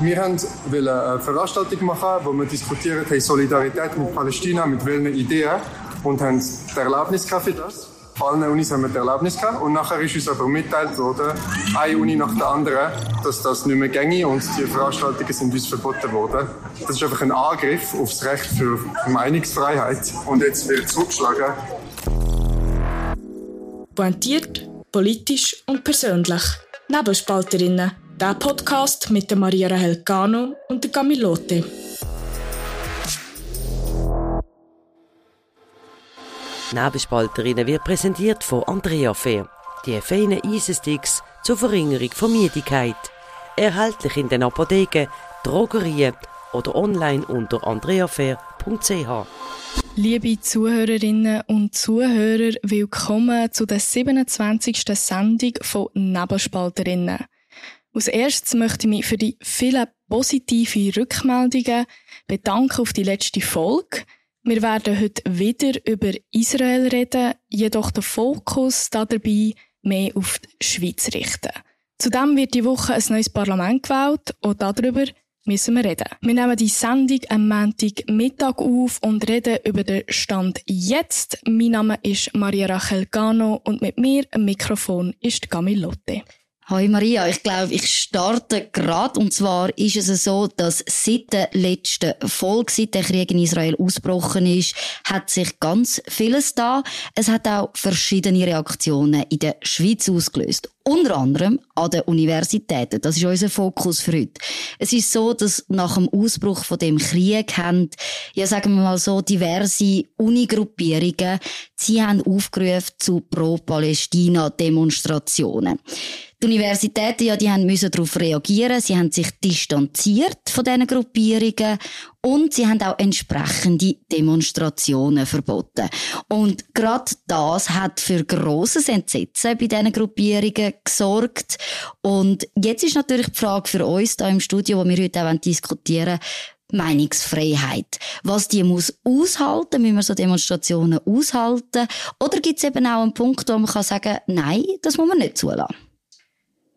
Wir wollten eine Veranstaltung machen, wo wir diskutieren haben Solidarität mit Palästina, mit welchen Ideen und haben die Erlaubnis für das. Allen Unis haben wir die Erlaubnis gehabt und nachher ist uns aber mitteilt worden, eine Uni nach der anderen, dass das nicht mehr ginge und die Veranstaltungen sind uns verboten worden. Das ist einfach ein Angriff auf das Recht für Meinungsfreiheit und jetzt wird zurückgeschlagen. Pointiert, politisch und persönlich. Nebelspalterinnen. Der Podcast mit der Maria Rahel Cano und der Camilote. Nebelspalterinnen wird präsentiert von Andrea Fair. Die feinen Eisensticks zur Verringerung von Müdigkeit. Erhältlich in den Apotheken, Drogerien oder online unter andreafair.ch. Liebe Zuhörerinnen und Zuhörer, willkommen zu der 27. Sendung von Nebelspalterinnen. Als erstes möchte ich mich für die vielen positiven Rückmeldungen bedanken auf die letzte Folge. Wir werden heute wieder über Israel reden, jedoch den Fokus dabei mehr auf die Schweiz richten. Zudem wird die Woche ein neues Parlament gewählt und darüber müssen wir reden. Wir nehmen die Sendung am Montag Mittag auf und reden über den Stand jetzt. Mein Name ist Maria Rachel Gano und mit mir am Mikrofon ist Gamilotte. Hi Maria, ich glaube, ich starte gerade. Und zwar ist es so, dass seit der letzten Folge, seit der Krieg in Israel ausgebrochen ist, hat sich ganz vieles da. Es hat auch verschiedene Reaktionen in der Schweiz ausgelöst. Unter anderem an den Universitäten. Das ist unser Fokus für heute. Es ist so, dass nach dem Ausbruch von dem Krieg haben, ja sagen wir mal so, diverse Unigruppierungen, sie haben aufgerufen zu Pro-Palästina-Demonstrationen. Die Universitäten, ja, die haben müssen darauf reagieren. Sie haben sich distanziert von diesen Gruppierungen und sie haben auch entsprechende Demonstrationen verboten. Und gerade das hat für grosses Entsetzen bei diesen Gruppierungen gesorgt. Und jetzt ist natürlich die Frage für uns da im Studio, wo wir heute auch diskutieren Meinungsfreiheit. Was die muss aushalten, müssen wir so Demonstrationen aushalten? Oder gibt es eben auch einen Punkt, wo man kann sagen, nein, das muss man nicht zulassen?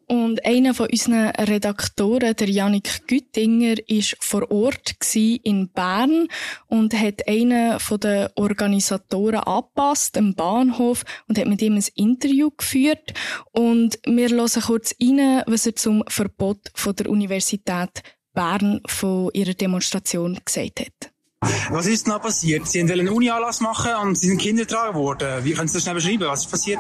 Und einer von unseren Redaktoren, der Janik Güttinger, ist vor Ort in Bern und hat einen von den Organisatoren angepasst im Bahnhof und hat mit ihm ein Interview geführt. Und wir hören kurz rein, was er zum Verbot von der Universität Bern von ihrer Demonstration gesagt hat. Was ist noch passiert? Sie wollten einen Uni-Anlass machen und sind Kinder getragen worden. Wie können Sie das schnell beschreiben? Was ist passiert?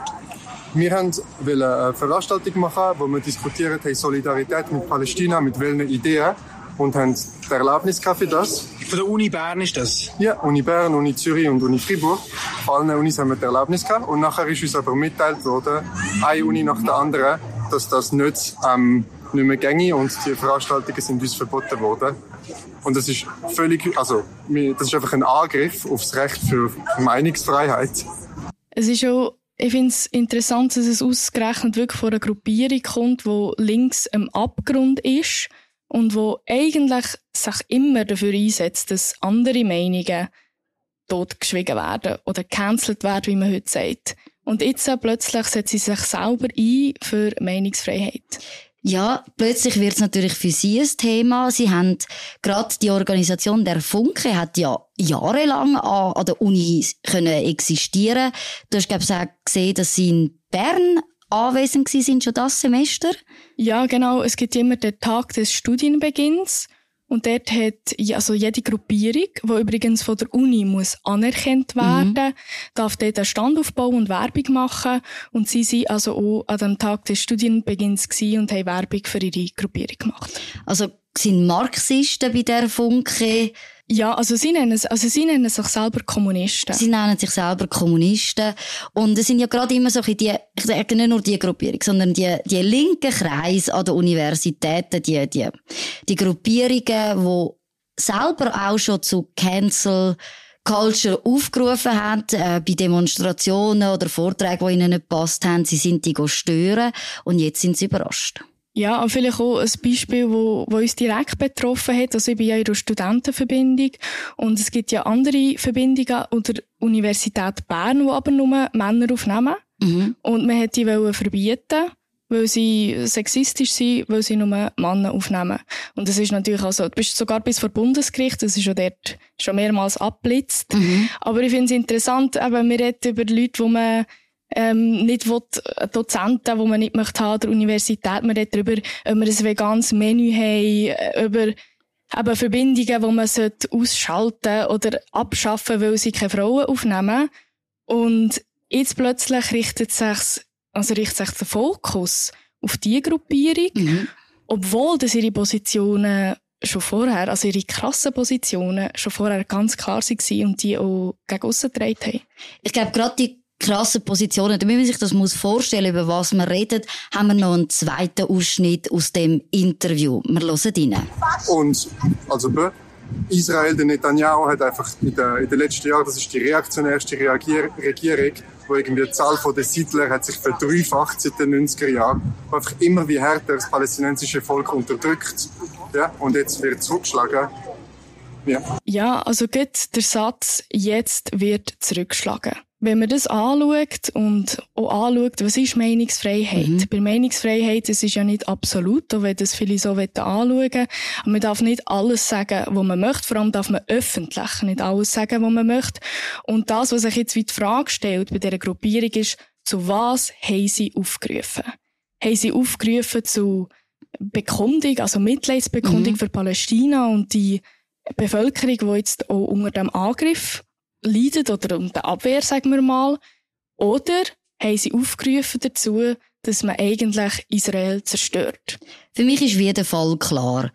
Wir wollten eine Veranstaltung machen, wo wir diskutieren haben Solidarität mit Palästina, mit welchen Ideen und haben die Erlaubnis für das. Von der Uni Bern ist das? Ja, Uni Bern, Uni Zürich und Uni Fribourg. Von allen Unis haben wir die Erlaubnis gehabt. Und nachher ist uns aber mitteilt worden, eine Uni nach der anderen, dass das nicht, ähm, nicht mehr gänge und die Veranstaltungen sind uns verboten worden. Und das ist völlig, also, das ist einfach ein Angriff auf das Recht für Meinungsfreiheit. Es ist auch ich finde es interessant, dass es ausgerechnet wirklich von einer Gruppierung kommt, wo links am Abgrund ist und wo eigentlich sich immer dafür einsetzt, dass andere Meinungen totgeschwiegen werden oder cancelled werden, wie man heute sagt. Und jetzt plötzlich setzt sie sich selber ein für Meinungsfreiheit. Ja, plötzlich wird es natürlich für Sie ein Thema. Sie haben gerade die Organisation der Funke hat ja jahrelang an, an der Uni können existieren. Du hast glaube ich auch gesehen, dass Sie in Bern anwesend sind schon das Semester. Ja, genau. Es gibt immer den Tag des Studienbeginns. Und dort hat also jede Gruppierung, die übrigens von der Uni muss anerkannt mhm. werden, mhm. darf dort einen Stand aufbauen und Werbung machen. Und sie sind also auch an dem Tag des Studienbeginns und haben Werbung für ihre Gruppierung gemacht. Also sind Marxisten bei der Funke ja, also sie nennen, also sie nennen sich selber Kommunisten. Sie nennen sich selber Kommunisten. Und es sind ja gerade immer so die, ich sage nicht nur die Gruppierung, sondern die, die linken Kreise an den Universitäten, die, die, die Gruppierungen, die selber auch schon zu Cancel Culture aufgerufen haben, äh, bei Demonstrationen oder Vorträgen, die ihnen nicht gepasst haben. Sie sind die stören und jetzt sind sie überrascht. Ja, und vielleicht auch ein Beispiel, wo, wo uns direkt betroffen hat. Also ich bin ja in der Studentenverbindung und es gibt ja andere Verbindungen oder Universität Bern, die aber nur Männer aufnehmen. Mhm. Und man hat die wollen verbieten. weil sie sexistisch sind, weil sie nur Männer aufnehmen. Und das ist natürlich auch so, du bist sogar bis vor Bundesgericht, das ist schon dort schon mehrmals abblitzt. Mhm. Aber ich finde es interessant, eben, wir reden über Leute, wo man ähm, nicht will, Dozenten, die man nicht möchte haben, der Universität, man redet darüber, ob wir ein veganes Menü haben, über eben Verbindungen, die man ausschalten oder abschaffen, weil sie keine Frauen aufnehmen. Und jetzt plötzlich richtet sich, also richtet sich der Fokus auf diese Gruppierung, mhm. obwohl das ihre Positionen schon vorher, also ihre krassen Positionen schon vorher ganz klar waren und die auch gegen aussen haben. Ich glaube, gerade die krassen Positionen, damit man sich das muss vorstellen, über was man redet, haben wir noch einen zweiten Ausschnitt aus dem Interview. Wir hören rein. Und, also, Israel, der Netanyahu, hat einfach in den, in den letzten Jahren, das ist die reaktionärste Reagier Regierung, wo irgendwie die Zahl der Siedler hat sich verdreifacht seit den 90er Jahren, wo einfach immer wie härter das palästinensische Volk unterdrückt, ja, und jetzt wird zurückgeschlagen. Ja. ja, also geht der Satz, jetzt wird zurückgeschlagen. Wenn man das anschaut und auch anschaut, was ist Meinungsfreiheit? Mhm. Bei Meinungsfreiheit, das ist ja nicht absolut, auch wenn das viele so anschauen. Aber man darf nicht alles sagen, was man möchte. Vor allem darf man öffentlich nicht alles sagen, was man möchte. Und das, was sich jetzt wie die Frage stellt bei dieser Gruppierung ist, zu was haben sie aufgerufen? Haben sie aufgerufen zu Bekundung, also Mitleidsbekundung mhm. für Palästina und die Bevölkerung, die jetzt auch unter dem Angriff leidet oder unter Abwehr, sagen wir mal. Oder haben sie aufgerufen dazu, dass man eigentlich Israel zerstört? Für mich ist wieder Fall klar.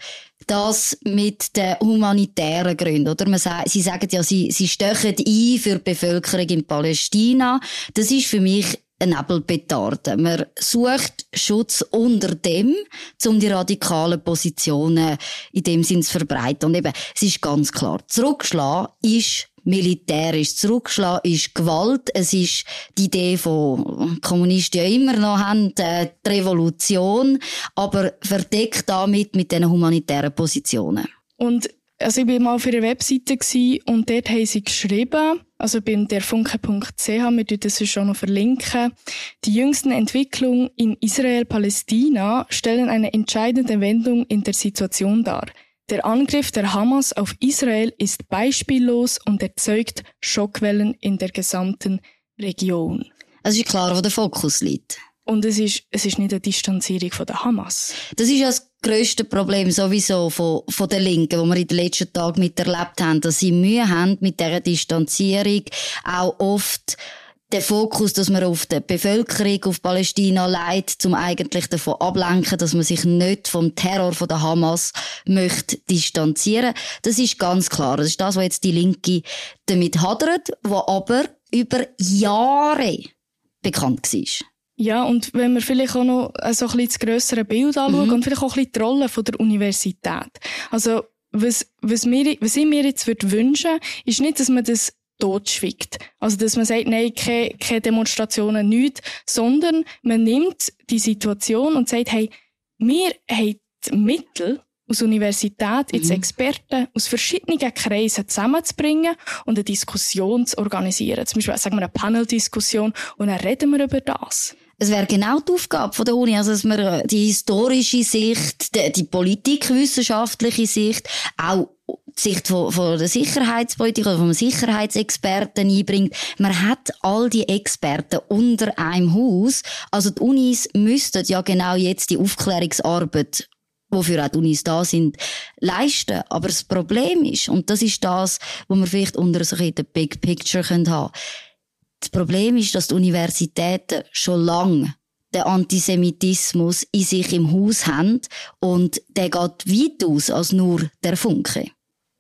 Das mit den humanitären Gründen, oder? Man sagt, sie sagen ja, sie, sie stechen ein für die Bevölkerung in Palästina. Das ist für mich Nebelpetarde. Man sucht Schutz unter dem, um die radikalen Positionen in dem Sinn zu verbreiten. Und eben, es ist ganz klar, zurückschlagen ist militärisch zurückschlagen, ist Gewalt. Es ist die Idee, die Kommunisten ja immer noch haben, äh, die Revolution, aber verdeckt damit mit diesen humanitären Positionen. Und also ich war mal auf ihrer Webseite und dort haben sie geschrieben, also bei derfunke.ch, wir tun das schon noch verlinken, die jüngsten Entwicklungen in Israel-Palästina stellen eine entscheidende Wendung in der Situation dar. Der Angriff der Hamas auf Israel ist beispiellos und erzeugt Schockwellen in der gesamten Region. Es ist klar, wo der Fokus liegt. Und es ist, es ist nicht eine Distanzierung von der Hamas. Das ist ja das grösste Problem sowieso von, von den Linken, wo wir in den letzten Tagen miterlebt haben, dass sie Mühe haben mit dieser Distanzierung, auch oft der Fokus, dass man auf die Bevölkerung auf Palästina leitet, zum eigentlich davon ablenken, dass man sich nicht vom Terror von der Hamas möchte distanzieren. Das ist ganz klar. Das ist das, was jetzt die Linke damit hadert, was aber über Jahre bekannt war. Ja, und wenn wir vielleicht auch noch so ein bisschen das grössere Bild anschauen mhm. und vielleicht auch ein bisschen die Rolle von der Universität. Also, was, was, mir, was ich mir jetzt würde wünschen, ist nicht, dass man das totschwiegt. Also, dass man sagt, nein, keine, keine Demonstrationen, nichts, sondern man nimmt die Situation und sagt, hey, wir haben die Mittel, aus Universität, jetzt mhm. Experten aus verschiedenen Kreisen zusammenzubringen und eine Diskussion zu organisieren. Zum Beispiel, sagen wir, eine Panel-Diskussion und dann reden wir über das. Es wäre genau die Aufgabe der Uni, also dass man äh, die historische Sicht, die, die politikwissenschaftliche Sicht, auch die Sicht von, von der Sicherheitspolitik oder vom Sicherheitsexperten einbringt. Man hat all die Experten unter einem Haus. Also die Unis müssten ja genau jetzt die Aufklärungsarbeit wofür auch die Unis da sind, leisten. Aber das Problem ist, und das ist das, wo wir vielleicht unter so ein Big Picture haben können, das Problem ist, dass die Universitäten schon lange den Antisemitismus in sich im Haus haben und der geht weit aus als nur der Funke.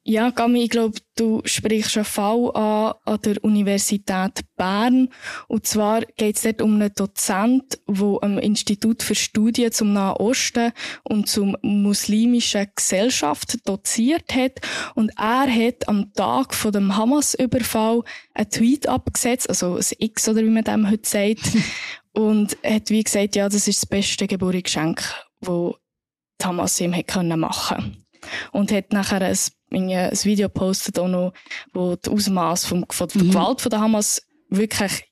Ja, Gami, ich glaube, du sprichst einen Fall an, an der Universität Bern. Und zwar geht es dort um einen Dozent, der am Institut für Studien zum Nahen Osten und zum muslimischen Gesellschaft doziert hat. Und er hat am Tag von dem Hamas-Überfall einen Tweet abgesetzt, also ein X oder wie man dem heute sagt. und hat wie gesagt, ja, das ist das beste Geburtsgeschenk, das Hamas ihm hätte machen können. Und hat nachher ein ein Video postet auch noch, wo das Ausmaß von, von der mhm. Gewalt von der Hamas wirklich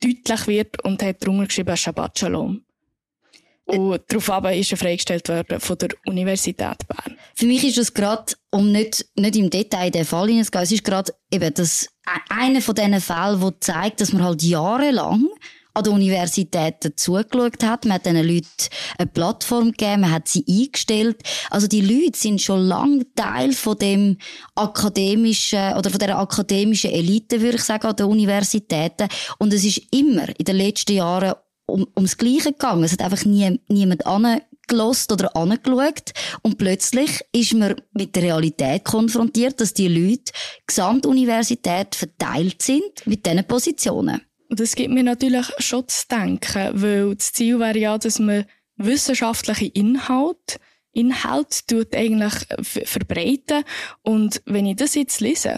deutlich wird und hat drunter geschrieben Shabbat Shalom. Und darauf ist er freigestellt worden von der Universität Bern. Für mich ist das gerade, um nicht, nicht im Detail in den Fall hineinzugehen, es ist gerade eben das, e-, einer von diesen Fällen, der zeigt, dass man halt jahrelang an der Universität zugeschaut hat. Man hat diesen Leuten eine Plattform gegeben, man hat sie eingestellt. Also die Leute sind schon lange Teil von dem akademischen oder von der akademischen Elite, würde ich sagen, an den Universitäten. Und es ist immer in den letzten Jahren um, ums Gleiche gegangen. Es hat einfach nie, niemand angelost oder angeschaut. Und plötzlich ist man mit der Realität konfrontiert, dass die Leute Gesamtuniversität verteilt sind mit diesen Positionen. Und das gibt mir natürlich schon zu denken, weil das Ziel wäre ja, dass man wissenschaftliche Inhalte Inhalt tut eigentlich verbreiten. Und wenn ich das jetzt lese,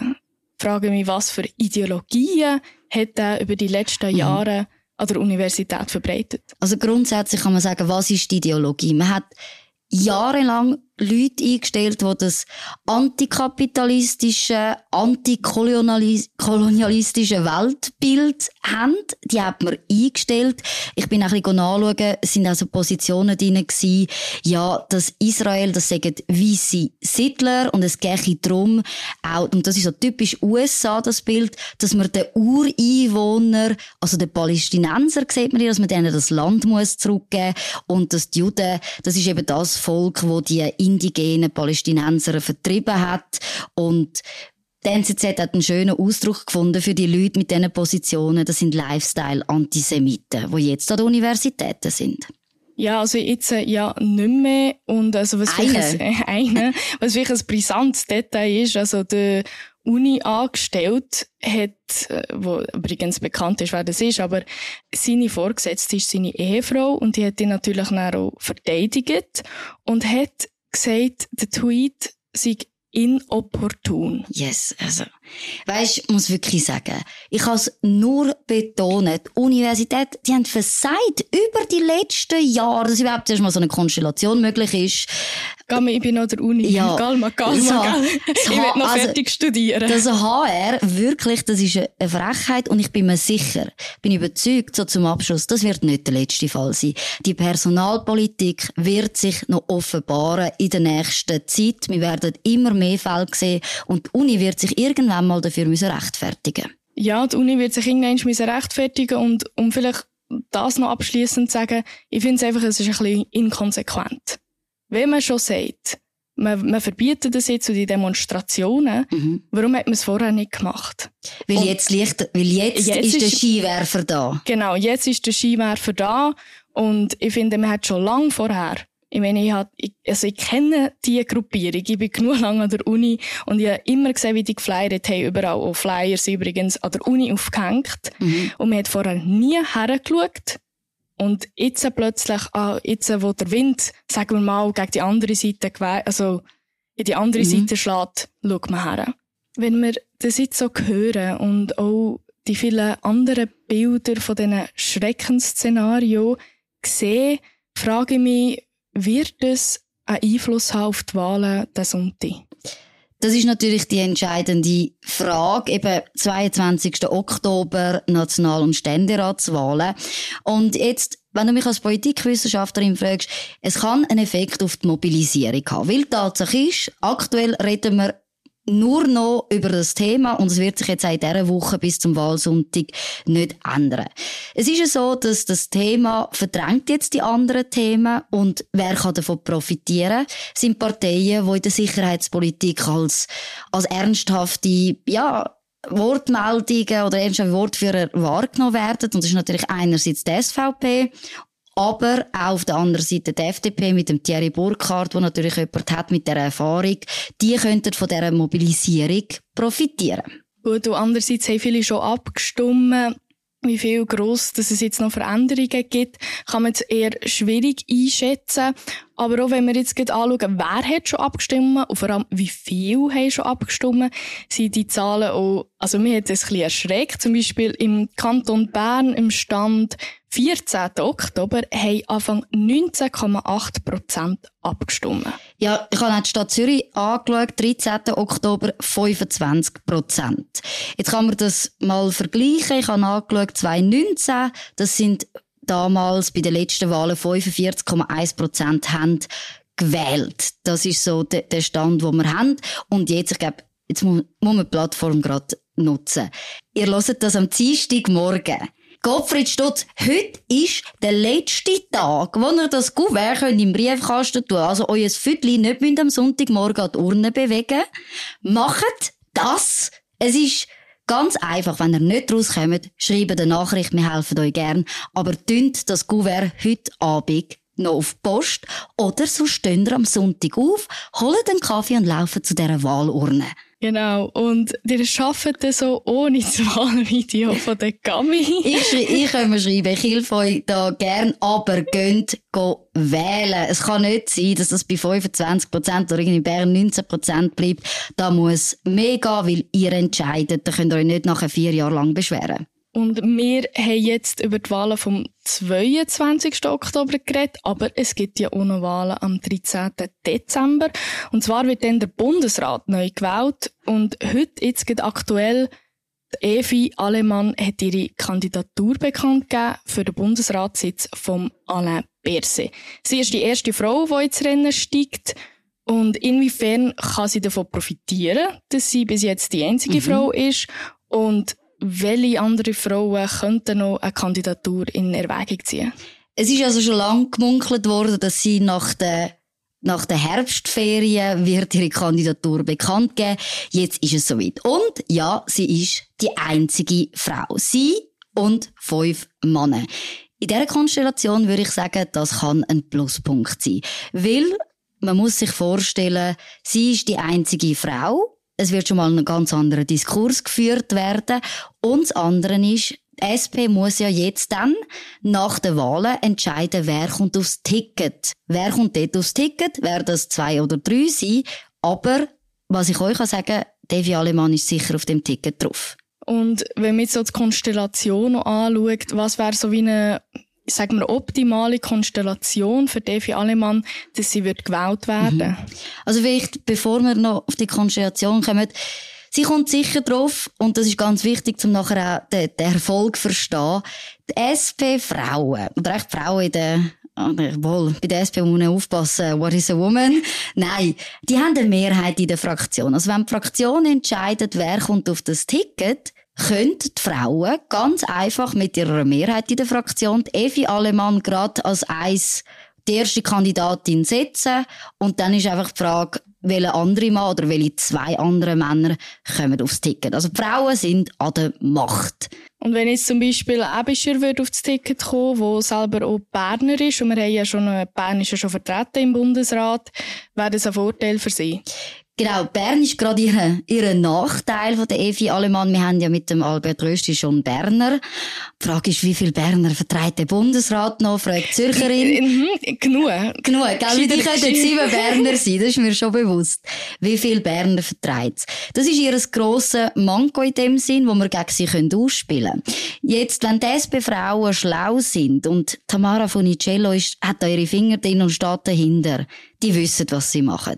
frage ich mich, was für Ideologien hat er über die letzten mhm. Jahre an der Universität verbreitet? Also grundsätzlich kann man sagen, was ist die Ideologie? Man hat jahrelang Leute eingestellt, die das antikapitalistische, antikolonialistische Weltbild haben. Die hat man eingestellt. Ich bin ein bisschen nachschauen, es sind also Positionen drin gewesen, ja, dass Israel, das sagen weisse Siedler und es gehe darum, auch, und das ist so typisch USA, das Bild, dass man den Ureinwohner, also den Palästinenser, sieht man hier, dass man denen das Land muss zurückgeben und dass die Juden, das ist eben das Volk, wo die indigenen Palästinenser vertrieben hat. Und die NZZ hat einen schönen Ausdruck gefunden für die Leute mit diesen Positionen. Das sind Lifestyle-Antisemiten, die jetzt an den Universitäten sind. Ja, also jetzt äh, ja nicht mehr. Und also was eine. Vielleicht ein, eine, was wirklich ein brisantes Detail ist, also der Uni angestellt hat, äh, wo übrigens bekannt ist, wer das ist, aber seine Vorgesetzte ist seine Ehefrau und die hat ihn natürlich auch verteidigt und hat gesagt, der Tweet sei inopportun. Yes, also. Weisst, ich muss wirklich sagen, ich habe es nur betont. Die Universität, die haben versagt über die letzten Jahre, dass überhaupt erst mal so eine Konstellation möglich ist. Galma, ich bin an der Uni. Ja. Galma, Galma, so, Galma. Ich will noch also, fertig studieren. Das HR, wirklich, das ist eine Frechheit und ich bin mir sicher, bin überzeugt, so zum Abschluss, das wird nicht der letzte Fall sein. Die Personalpolitik wird sich noch offenbaren in der nächsten Zeit. Wir werden immer mehr Fälle sehen und die Uni wird sich irgendwann mal dafür müssen rechtfertigen Ja, die Uni wird sich irgendwann müssen rechtfertigen und um vielleicht das noch abschließend zu sagen, ich finde es einfach, es ist ein bisschen inkonsequent wenn man schon sagt, man, man verbietet das jetzt zu die Demonstrationen, mhm. warum hat man es vorher nicht gemacht? Weil jetzt, liegt, weil jetzt, jetzt ist, ist der Skiwerfer da. Genau, jetzt ist der Skiwerfer da und ich finde, man hat schon lange vorher ich meine, ich, hab, also ich kenne diese Gruppierung. Ich bin genug lange an der Uni und ich habe immer gesehen, wie die geflyert haben. Überall auch Flyers übrigens an der Uni aufgehängt. Mhm. Und man hat vorher nie hergeschaut. Und jetzt plötzlich, ah, jetzt, wo der Wind, sagen wir mal, gegen die andere Seite, also in die andere mhm. Seite schlägt, schaut man her. Wenn wir das jetzt so hören und auch die vielen anderen Bilder von diesen Schreckensszenarien sehen, frage ich mich, wird es einen Einfluss haben auf die Wahlen des Sonntag? Das ist natürlich die entscheidende Frage. Eben 22. Oktober National- und Ständeratswahlen. Und jetzt, wenn du mich als Politikwissenschaftlerin fragst, es kann einen Effekt auf die Mobilisierung haben. Weil Tatsache ist, aktuell reden wir nur noch über das Thema und es wird sich jetzt auch in dieser Woche bis zum Wahlsonntag nicht ändern. Es ist ja so, dass das Thema verdrängt jetzt die anderen Themen und wer kann davon profitieren, sind Parteien, die in der Sicherheitspolitik als, als ernsthafte, ja, Wortmeldungen oder ernsthafte Wortführer wahrgenommen werden. Und das ist natürlich einerseits die SVP aber auch auf der anderen Seite die FDP mit dem Thierry Burkhardt, der natürlich jemand hat mit der Erfahrung, die könnten von dieser Mobilisierung profitieren. Gut, und andererseits haben viele schon abgestimmt. Wie viel gross, dass es jetzt noch Veränderungen gibt, kann man jetzt eher schwierig einschätzen. Aber auch wenn wir jetzt anschauen, wer hat schon abgestimmt und vor allem wie viel haben schon abgestimmt, sind die Zahlen auch, also mir hat das ein bisschen erschreckt. Zum Beispiel im Kanton Bern im Stand 14. Oktober haben Anfang 19,8 Prozent abgestimmt. Ja, ich habe die Stadt Zürich angeschaut, 13. Oktober 25 Prozent. Jetzt kann man das mal vergleichen. Ich habe angeschaut, 2019, das sind damals bei den letzten Wahlen 45,1 Prozent haben gewählt. Das ist so der, Stand, wo wir haben. Und jetzt, ich glaube, jetzt muss, muss man die Plattform gerade nutzen. Ihr hört das am Dienstagmorgen. Gottfried Stutz, heute ist der letzte Tag, wo ihr das Kuvert könnt im Briefkasten tun Also euer Viertel nicht am Sonntagmorgen an die Urne bewegen. Macht das. Es ist ganz einfach. Wenn ihr nicht rauskommt, schreibt eine Nachricht. Wir helfen euch gern. Aber tünt das Kuvert heute Abend noch auf die Post oder so stehen ihr am Sonntag auf, holt einen Kaffee und laufen zu dieser Wahlurne. Genau. Und ihr arbeitet so ohne das Wahlvideo von der Gami. ich, ich kann mir schreiben, ich helfe euch da gern, aber geht wählen. Es kann nicht sein, dass das bei 25 Prozent oder in Bern 19 Prozent bleibt. Da muss mehr gehen, weil ihr entscheidet. Da könnt ihr euch nicht nachher vier Jahre lang beschweren. Und wir haben jetzt über die Wahlen vom 22. Oktober geredet, aber es gibt ja auch noch Wahlen am 13. Dezember. Und zwar wird dann der Bundesrat neu gewählt. Und heute, jetzt geht aktuell, Evi Alemann hat ihre Kandidatur bekannt gegeben für den Bundesratssitz vom Alain Berset. Sie ist die erste Frau, die ins Rennen steigt. Und inwiefern kann sie davon profitieren, dass sie bis jetzt die einzige mhm. Frau ist? Und welche andere Frauen könnten noch eine Kandidatur in Erwägung ziehen? Es ist also schon lange gemunkelt worden, dass sie nach der nach der Herbstferien wird ihre Kandidatur bekannt geben. Jetzt ist es soweit. Und ja, sie ist die einzige Frau. Sie und fünf Männer. In dieser Konstellation würde ich sagen, das kann ein Pluspunkt sein. Weil man muss sich vorstellen, sie ist die einzige Frau es wird schon mal ein ganz anderer Diskurs geführt werden. Und das andere ist, die SP muss ja jetzt dann nach den Wahlen entscheiden, wer kommt aufs Ticket. Wer kommt dort aufs Ticket? Wer das zwei oder drei sein? Aber, was ich euch sagen kann, Devi Alemann ist sicher auf dem Ticket drauf. Und wenn man jetzt so die Konstellation anschaut, was wäre so wie eine sagen wir, optimale Konstellation für Devi Alemann, dass sie wird gewählt werden? Mhm. Also vielleicht, bevor wir noch auf die Konstellation kommen, sie kommt sicher drauf, und das ist ganz wichtig, um nachher auch den, den Erfolg zu verstehen. Die SP-Frauen, oder echt Frauen in der wohl, bei der SP muss man aufpassen, what is a woman? Nein, die haben eine Mehrheit in der Fraktion. Also wenn die Fraktion entscheidet, wer kommt auf das Ticket, können die Frauen ganz einfach mit ihrer Mehrheit in der Fraktion die Evi Alemann gerade als eins die erste Kandidatin setzen und dann ist einfach die Frage, welche andere Mann oder welche zwei andere Männer kommen aufs Ticket. Also die Frauen sind an der Macht. Und wenn jetzt zum Beispiel Ebischer würde aufs Ticket kommen, wo selber auch Berner ist, und wir haben ja schon einen Bernischen schon vertreten im Bundesrat, wäre das ein Vorteil für sie? Genau, Bern ist gerade ihr, ihr Nachteil von der Evi Alemann. Wir haben ja mit dem Albert Rösti schon Berner. Die Frage ist, wie viel Berner vertreibt der Bundesrat noch? Fragt Zürcherin. Mhm, genug. Genug, gell? Wie die könnten sieben Berner sein, das ist mir schon bewusst. Wie viel Berner vertreibt Das ist ihr grosses Manko in dem Sinn, wo wir gegen sie ausspielen können. Jetzt, wenn die SP-Frauen schlau sind und Tamara Funicello ist, hat da ihre Finger drin und steht dahinter, die wissen, was sie machen.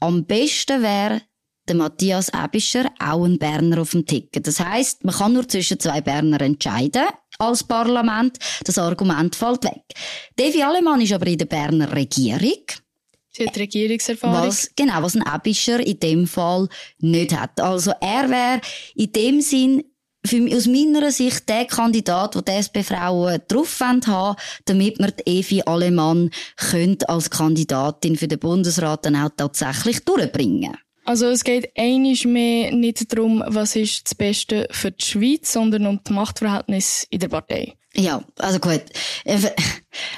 Am besten wäre der Matthias Ebischer auch ein Berner auf dem Ticket. Das heißt, man kann nur zwischen zwei Berner entscheiden als Parlament. Das Argument fällt weg. Devi Alemann ist aber in der Berner Regierung. Sie hat Regierungserfahrung. Was, genau, was ein Ebischer in dem Fall nicht hat. Also er wäre in dem Sinn für, aus meiner Sicht der Kandidat, der die SP-Frauen drauf haben damit wir die Evi Alemann könnte als Kandidatin für den Bundesrat dann auch tatsächlich durchbringen. Also es geht einisch mehr nicht darum, was ist das Beste für die Schweiz, sondern um das Machtverhältnis in der Partei. Ja, also gut.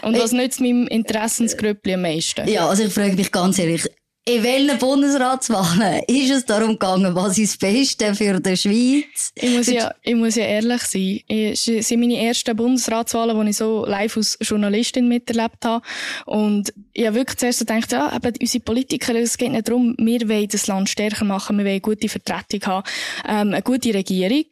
Und was nützt meinem Interessensgrüppli am meisten? Ja, also ich frage mich ganz ehrlich, in welchen Bundesratswahlen ist es darum gegangen, was ist das Beste für die Schweiz? Ich muss ja, ich muss ja ehrlich sein. Es sind meine ersten Bundesratswahlen, die ich so live als Journalistin miterlebt habe. Und ich habe wirklich zuerst gedacht, ja, eben unsere Politiker, es geht nicht darum, wir wollen das Land stärker machen, wir wollen eine gute Vertretung haben, ähm, eine gute Regierung.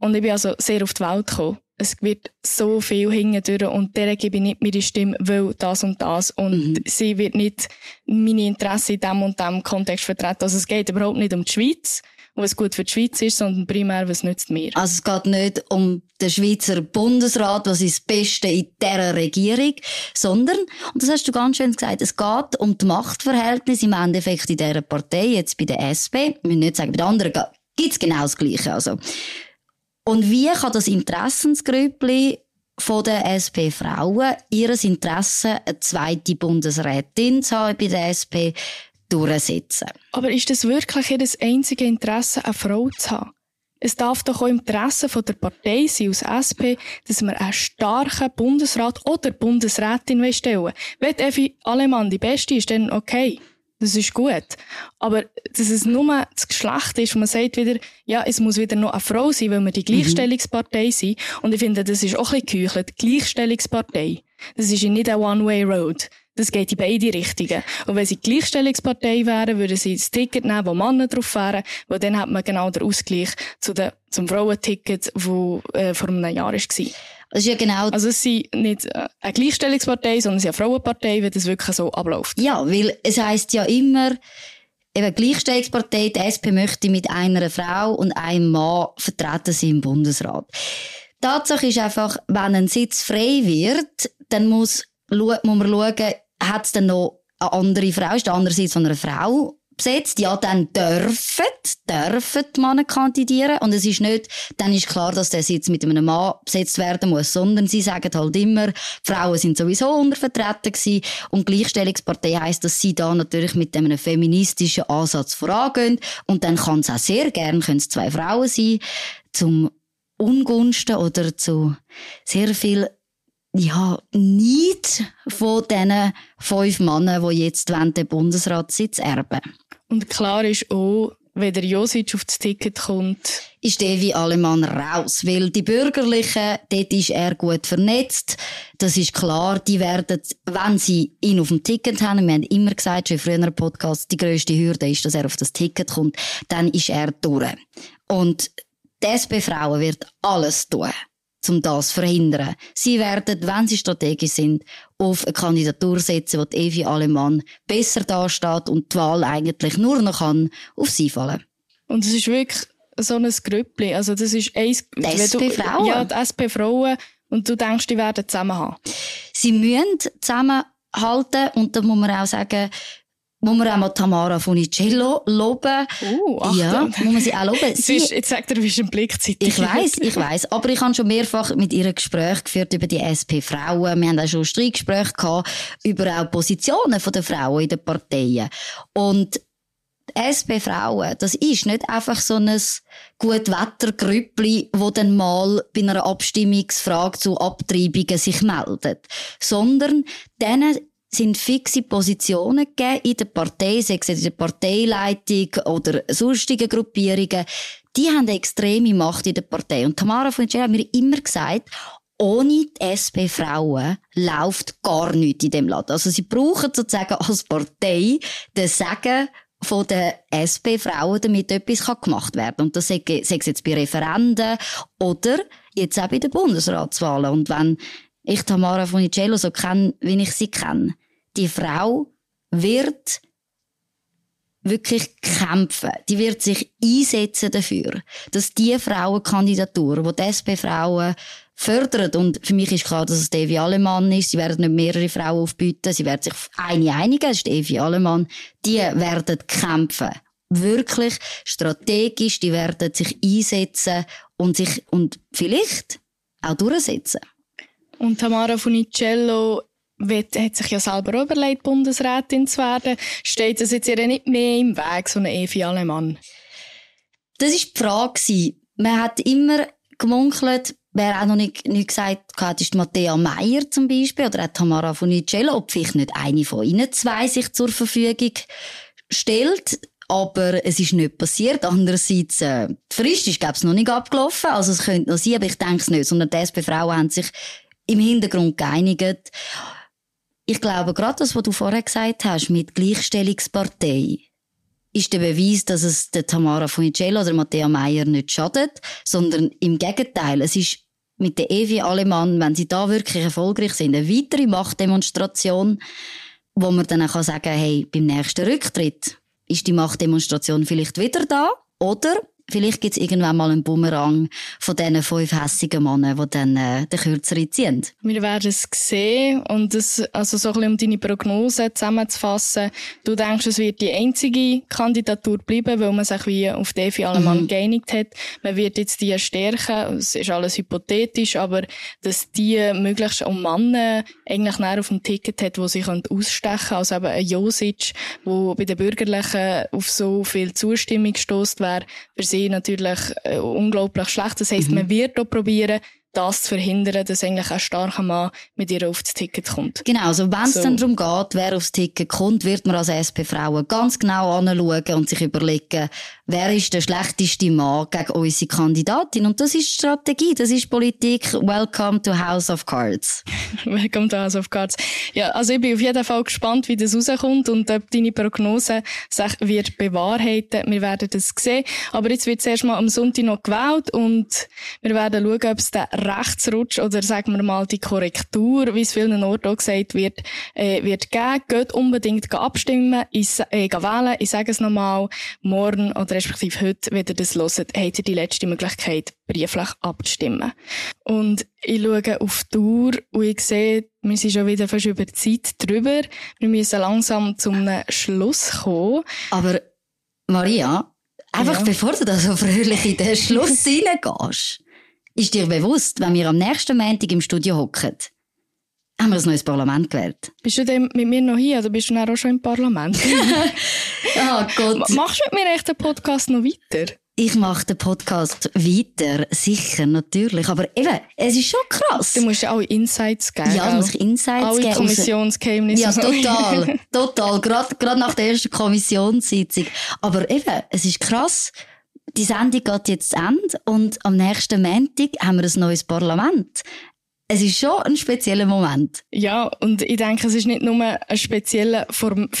Und ich bin also sehr auf die Welt gekommen es wird so viel hingedurch und der gebe ich nicht meine Stimme, weil das und das und mhm. sie wird nicht meine Interessen in dem und dem Kontext vertreten. Also es geht überhaupt nicht um die Schweiz was gut für die Schweiz ist, sondern primär, was nützt mir. Also es geht nicht um den Schweizer Bundesrat, was ist das Beste in dieser Regierung, sondern, und das hast du ganz schön gesagt, es geht um die Machtverhältnisse im Endeffekt in dieser Partei, jetzt bei der SP, ich will nicht sagen, bei den anderen gibt es genau das Gleiche. Also. Und wie kann das Interessensgrüppli von den SP-Frauen ihres Interesse, eine zweite Bundesrätin zu haben bei der SP, durchsetzen. Aber ist das wirklich ihr einzige Interesse, eine Frau zu haben? Es darf doch auch im Interesse von der Partei sein, aus SP, dass wir einen starken Bundesrat oder Bundesrätin stellen Wenn Evi Alemann die Beste ist, dann okay. Das ist gut. Aber dass es nur das Geschlecht ist, wo man sagt wieder, ja, es muss wieder noch eine Frau sein, weil wir die mhm. Gleichstellungspartei mhm. sind. Und ich finde, das ist auch ein bisschen geheuchelt. Gleichstellungspartei. Das ist nicht eine One-Way-Road. Das geht in beide Richtungen. Und wenn sie Gleichstellungspartei wären, würden sie das Ticket nehmen, wo Männer drauf wären, weil dann hat man genau den Ausgleich zu den, zum Frauenticket, wo äh, vor einem Jahr war. Das ist ja genau. Also es sind nicht äh, eine Gleichstellungspartei, sondern es ist eine Frauenpartei, wenn das wirklich so abläuft. Ja, weil es heisst ja immer, eben Gleichstellungspartei, die SP möchte mit einer Frau und einem Mann vertreten sein im Bundesrat. Tatsache ist einfach, wenn ein Sitz frei wird, dann muss, muss man schauen, hat es dann noch eine andere Frau, ist der andere Sitz von einer Frau besetzt, ja, dann dürfen, dürfen die Männer kandidieren. Und es ist nicht, dann ist klar, dass der Sitz mit einem Mann besetzt werden muss, sondern sie sagen halt immer, Frauen sind sowieso untervertreten gewesen. Und Gleichstellungspartei heisst, dass sie da natürlich mit einem feministischen Ansatz vorangehen. Und dann kann es auch sehr gern, können es zwei Frauen sein, zum Ungunsten oder zu sehr viel ja, nicht von diesen fünf Männern, die jetzt den Bundesratssitz erben Und klar ist auch, wenn der Josic auf das Ticket kommt, ist Evi Alemann raus. Weil die Bürgerlichen, dort ist er gut vernetzt. Das ist klar. Die werden, wenn sie ihn auf dem Ticket haben, wir haben immer gesagt, schon in früheren Podcasts, die grösste Hürde ist, dass er auf das Ticket kommt, dann ist er durch. Und die SP-Frauen wird alles tun um das zu verhindern. Sie werden, wenn sie strategisch sind, auf eine Kandidatur setzen, wo die Evi Alemann besser dasteht und die Wahl eigentlich nur noch kann auf sie fallen. Und es ist wirklich so ein Grüppli. Also das ist eins, die SP-Frauen? Ja, die SP-Frauen. Und du denkst, die werden zusammen haben? Sie müssen zusammenhalten und da muss man auch sagen, muss man auch mal Tamara Funicello loben. Uh, ach, ja, muss man sie auch loben. Sie, ist, jetzt sagt er, wie ein Blick Ich weiß, ich weiß. Aber ich habe schon mehrfach mit ihr Gespräche geführt über die SP-Frauen. Wir haben auch schon Streitgespräche gehabt über auch Positionen der Frauen in den Parteien. Und SP-Frauen, das ist nicht einfach so ein Gutwettergrüppli, wo dann mal bei einer Abstimmungsfrage zu Abtreibungen sich meldet, sondern denen sind fixe Positionen gegeben in der Partei, sei es in der Parteileitung oder sonstigen Gruppierungen. Die haben eine extreme Macht in der Partei. Und Tamara von hat mir immer gesagt, ohne die SP-Frauen läuft gar nichts in dem Land. Also sie brauchen sozusagen als Partei den Segen von den SP-Frauen, damit etwas gemacht werden kann. Und das sei es jetzt bei Referenden oder jetzt auch bei den Bundesratswahlen. Und wenn ich Tamara Funicello so kenne, wie ich sie kenne, die Frau wird wirklich kämpfen. Die wird sich einsetzen dafür, dass die Frauenkandidatur, die die SP-Frauen fördert, und für mich ist klar, dass es Evi Alemann ist, sie werden nicht mehrere Frauen aufbieten, sie werden sich auf eine einigen, das ist Evi Alemann, die werden kämpfen. Wirklich strategisch, die werden sich einsetzen und sich, und vielleicht auch durchsetzen. Und Tamara Funicello hat sich ja selber überlegt, Bundesrätin zu werden. Steht das jetzt ihr nicht mehr im Weg, so eine Evi Alemann? Das war die Frage. Man hat immer gemunkelt, wer auch noch nicht, nicht gesagt hat, ist Matthäa Meyer zum Beispiel oder auch Tamara Funicello, ob vielleicht nicht eine von ihnen zwei sich zur Verfügung stellt. Aber es ist nicht passiert. Andererseits, äh, die Frist ist, glaube noch nicht abgelaufen. Also es könnte noch sein, aber ich denke es nicht. Sondern die SP-Frauen haben sich im Hintergrund geeinigt. Ich glaube, gerade das, was du vorher gesagt hast, mit Gleichstellungspartei, ist der Beweis, dass es der Tamara Funicello oder Matthäa Meyer nicht schadet, sondern im Gegenteil, es ist mit der Evi Alemann, wenn sie da wirklich erfolgreich sind, eine weitere Machtdemonstration, wo man dann auch sagen kann, hey, beim nächsten Rücktritt ist die Machtdemonstration vielleicht wieder da Oder Vielleicht gibt es irgendwann mal einen Bumerang von diesen fünf hässigen Männern, die dann äh, den Kürzeren ziehen. Wir werden es sehen und das, also so ein bisschen um deine Prognose zusammenzufassen. Du denkst, es wird die einzige Kandidatur bleiben, weil man sich wie auf Defi Allemann mhm. geeinigt hat. Man wird jetzt die stärken, es ist alles hypothetisch, aber dass die möglichst um Männer eigentlich näher auf dem Ticket hat, wo sie ausstechen können. Also eben ein Josic, der bei den Bürgerlichen auf so viel Zustimmung gestoßt wäre, natürlich äh, unglaublich schlecht. Das heisst, mhm. man wird auch probieren, das zu verhindern, dass eigentlich ein starker Mann mit ihr aufs Ticket kommt. Genau, also wenn es so. dann darum geht, wer aufs Ticket kommt, wird man als SP-Frauen ganz genau anschauen und sich überlegen, wer ist der schlechteste Mann gegen unsere Kandidatin. Und das ist Strategie, das ist Politik. Welcome to House of Cards. Welcome to House of Cards. Ja, also ich bin auf jeden Fall gespannt, wie das rauskommt und ob deine Prognose sich wird bewahrheiten. Wir werden das sehen. Aber jetzt wird zuerst mal am Sonntag noch gewählt und wir werden schauen, ob es den Rechtsrutsch oder sagen wir mal die Korrektur, wie es vielen Orten auch gesagt wird, äh, wird geben. Geht unbedingt abstimmen, ich, äh, wählen. Ich sage es nochmal, morgen oder respektive heute, wenn ihr das hört, habt ihr die letzte Möglichkeit, brieflich abzustimmen. Und ich schaue auf die Uhr und ich sehe, wir sind schon wieder fast über die Zeit drüber. Wir müssen langsam zum Schluss kommen. Aber Maria, einfach ja. bevor du da so fröhlich in den Schluss reingehst, ist dir bewusst, wenn wir am nächsten Montag im Studio hocken, haben wir ein neues Parlament gewählt. Bist du denn mit mir noch hier oder bist du auch schon im Parlament? oh Gott. Machst du mit mir echt den Podcast noch weiter? Ich mache den Podcast weiter, sicher, natürlich. Aber eben, es ist schon krass. Du musst ja alle Insights geben. Ja, du musst Insights alle geben. Alle Kommissionsgeheimnisse. Ja, total. total. Gerade, gerade nach der ersten Kommissionssitzung. Aber eben, es ist krass die Sendung geht jetzt zu Ende und am nächsten Montag haben wir ein neues Parlament. Es ist schon ein spezieller Moment. Ja, und ich denke, es ist nicht nur ein spezieller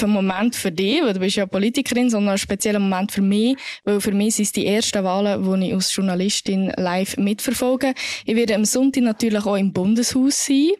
Moment für dich, weil du bist ja Politikerin, sondern ein spezieller Moment für mich, weil für mich sind es die ersten Wahlen, die ich als Journalistin live mitverfolge. Ich werde am Sonntag natürlich auch im Bundeshaus sein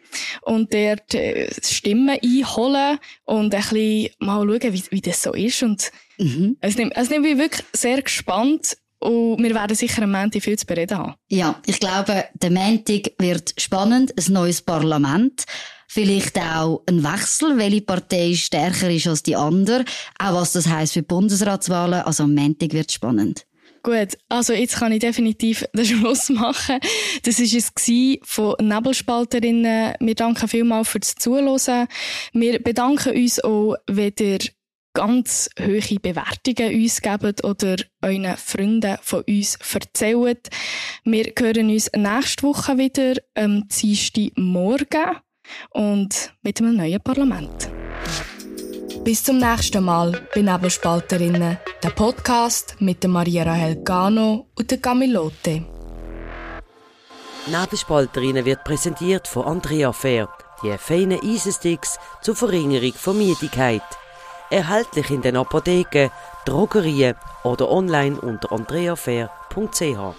und dort äh, Stimmen einholen und ein bisschen mal schauen, wie, wie das so ist. Und mhm. es, nimmt, es nimmt mich wirklich sehr gespannt und wir werden sicher am Montag viel zu bereden haben. Ja, ich glaube, der Montag wird spannend. Ein neues Parlament. Vielleicht auch ein Wechsel, welche Partei stärker ist als die andere. Auch was das heisst für Bundesratswahlen. Also am Montag wird spannend. Gut, also jetzt kann ich definitiv den Schluss machen. Das war es von Nebelspalterinnen. Wir danken vielmals fürs Zuhören. Wir bedanken uns auch, wenn ihr ganz hohe Bewertungen uns geben oder euren Freunden von uns erzählen. Wir hören uns nächste Woche wieder am Dienstag Morgen und mit einem neuen Parlament. Bis zum nächsten Mal bei Nebelspalterinnen, der Podcast mit Maria Rahel Gano und der Camilote. Nebelspalterinnen wird präsentiert von Andrea Fair, die feinen Eisensticks zur Verringerung von Müdigkeit erhältlich in den Apotheken, Drogerien oder online unter andreafair.ch.